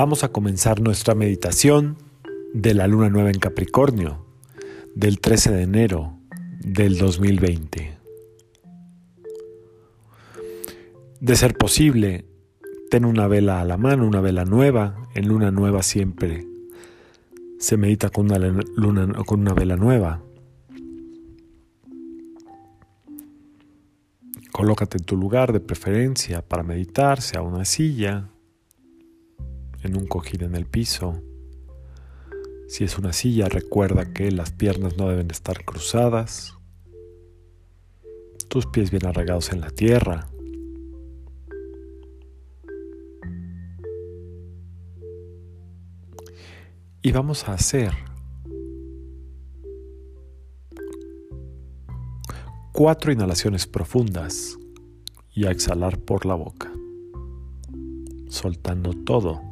Vamos a comenzar nuestra meditación de la luna nueva en Capricornio del 13 de enero del 2020. De ser posible, ten una vela a la mano, una vela nueva. En luna nueva siempre se medita con una, luna, con una vela nueva. Colócate en tu lugar de preferencia para meditar, sea una silla, en un cojín en el piso. Si es una silla, recuerda que las piernas no deben estar cruzadas, tus pies bien arraigados en la tierra. Y vamos a hacer cuatro inhalaciones profundas y a exhalar por la boca, soltando todo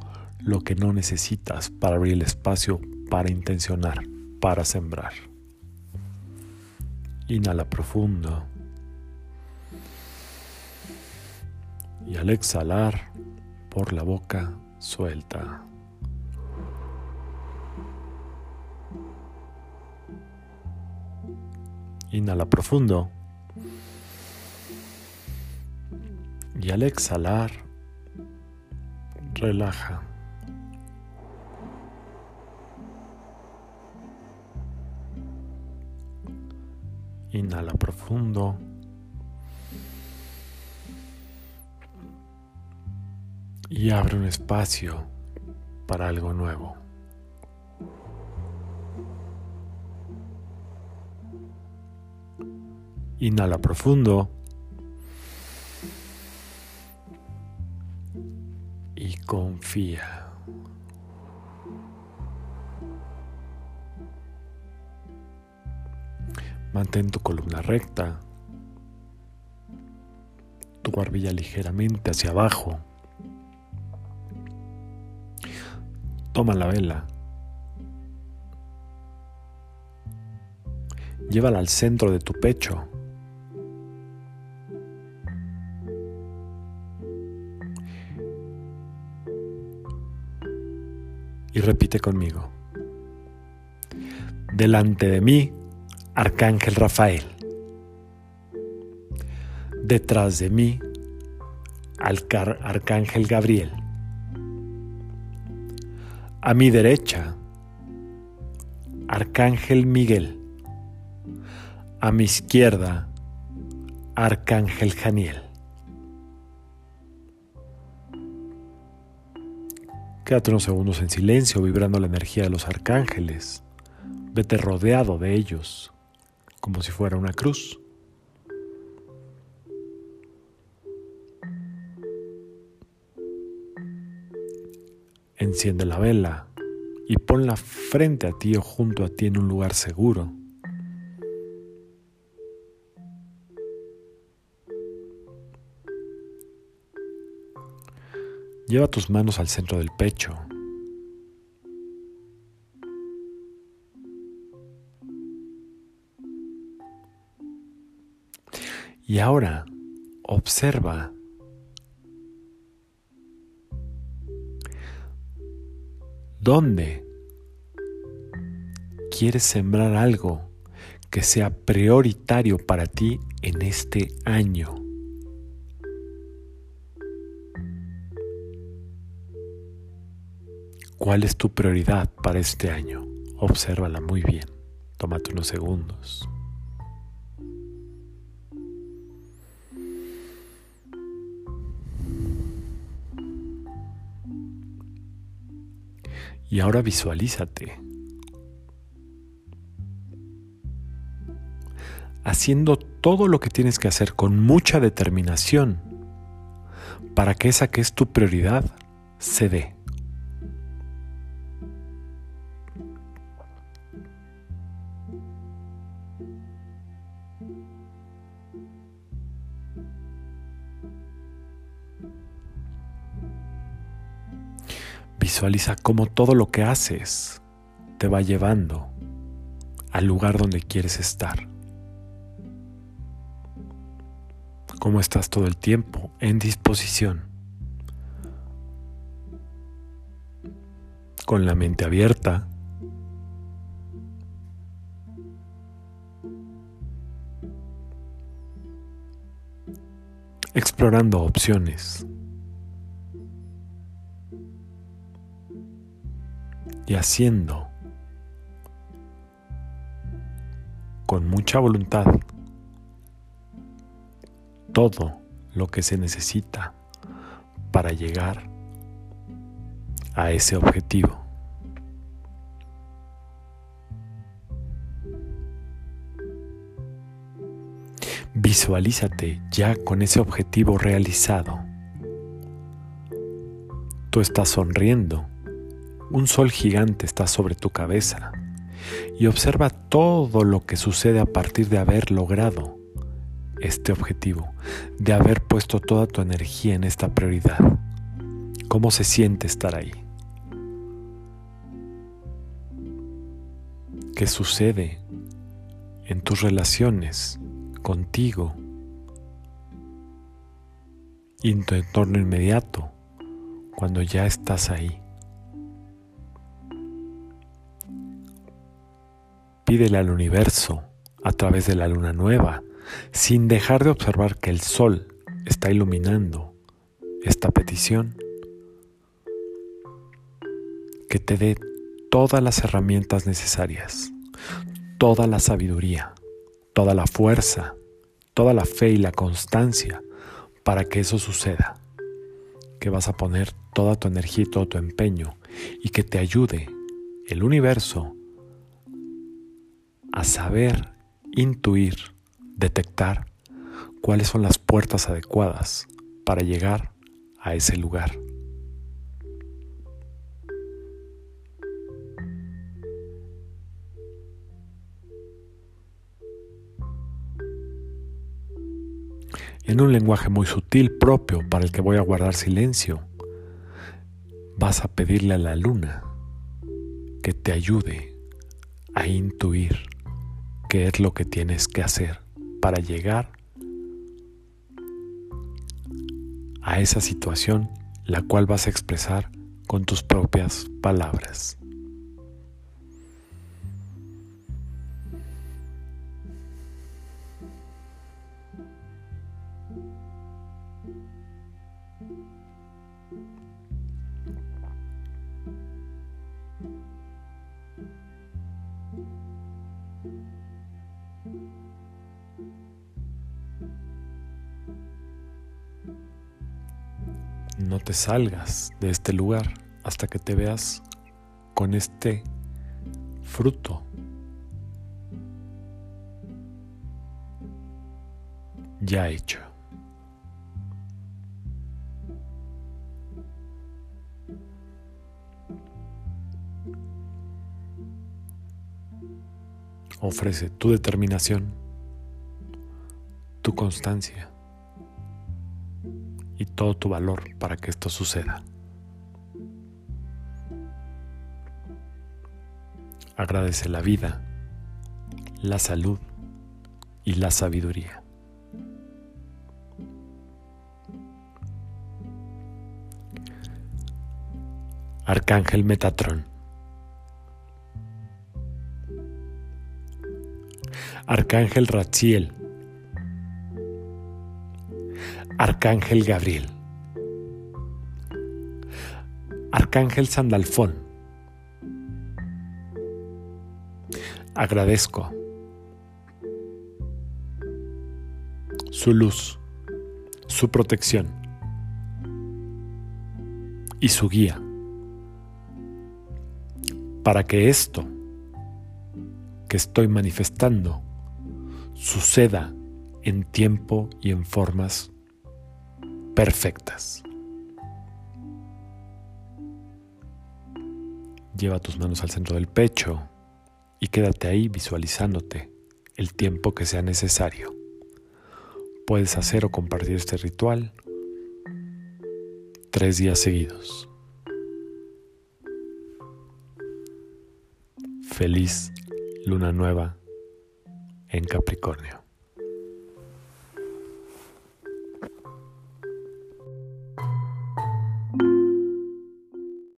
lo que no necesitas para abrir el espacio para intencionar, para sembrar. Inhala profundo. Y al exhalar por la boca, suelta. Inhala profundo. Y al exhalar, relaja. Inhala profundo. Y abre un espacio para algo nuevo. Inhala profundo. Y confía. Mantén tu columna recta, tu barbilla ligeramente hacia abajo. Toma la vela. Llévala al centro de tu pecho. Y repite conmigo. Delante de mí Arcángel Rafael. Detrás de mí, Arcángel Gabriel. A mi derecha, Arcángel Miguel. A mi izquierda, Arcángel Janiel. Quédate unos segundos en silencio vibrando la energía de los arcángeles. Vete rodeado de ellos como si fuera una cruz. Enciende la vela y ponla frente a ti o junto a ti en un lugar seguro. Lleva tus manos al centro del pecho Y ahora observa dónde quieres sembrar algo que sea prioritario para ti en este año. ¿Cuál es tu prioridad para este año? Obsérvala muy bien. Tómate unos segundos. Y ahora visualízate haciendo todo lo que tienes que hacer con mucha determinación para que esa que es tu prioridad se dé. Visualiza cómo todo lo que haces te va llevando al lugar donde quieres estar. Cómo estás todo el tiempo en disposición. con la mente abierta. explorando opciones y haciendo con mucha voluntad todo lo que se necesita para llegar a ese objetivo. Visualízate ya con ese objetivo realizado. Tú estás sonriendo, un sol gigante está sobre tu cabeza y observa todo lo que sucede a partir de haber logrado este objetivo, de haber puesto toda tu energía en esta prioridad. ¿Cómo se siente estar ahí? ¿Qué sucede en tus relaciones contigo y en tu entorno inmediato cuando ya estás ahí? Pídele al universo a través de la luna nueva, sin dejar de observar que el sol está iluminando esta petición, que te dé todas las herramientas necesarias, toda la sabiduría, toda la fuerza, toda la fe y la constancia para que eso suceda. Que vas a poner toda tu energía y todo tu empeño y que te ayude el universo a saber intuir, detectar cuáles son las puertas adecuadas para llegar a ese lugar. en un lenguaje muy sutil propio para el que voy a guardar silencio, vas a pedirle a la luna que te ayude a intuir qué es lo que tienes que hacer para llegar a esa situación la cual vas a expresar con tus propias palabras. No te salgas de este lugar hasta que te veas con este fruto. Ya hecho. Ofrece tu determinación, tu constancia y todo tu valor para que esto suceda. Agradece la vida, la salud y la sabiduría. Arcángel Metatrón. Arcángel Rachiel. Arcángel Gabriel. Arcángel Sandalfón. Agradezco su luz, su protección y su guía para que esto que estoy manifestando suceda en tiempo y en formas perfectas. Lleva tus manos al centro del pecho y quédate ahí visualizándote el tiempo que sea necesario. Puedes hacer o compartir este ritual tres días seguidos. Feliz luna nueva en Capricornio.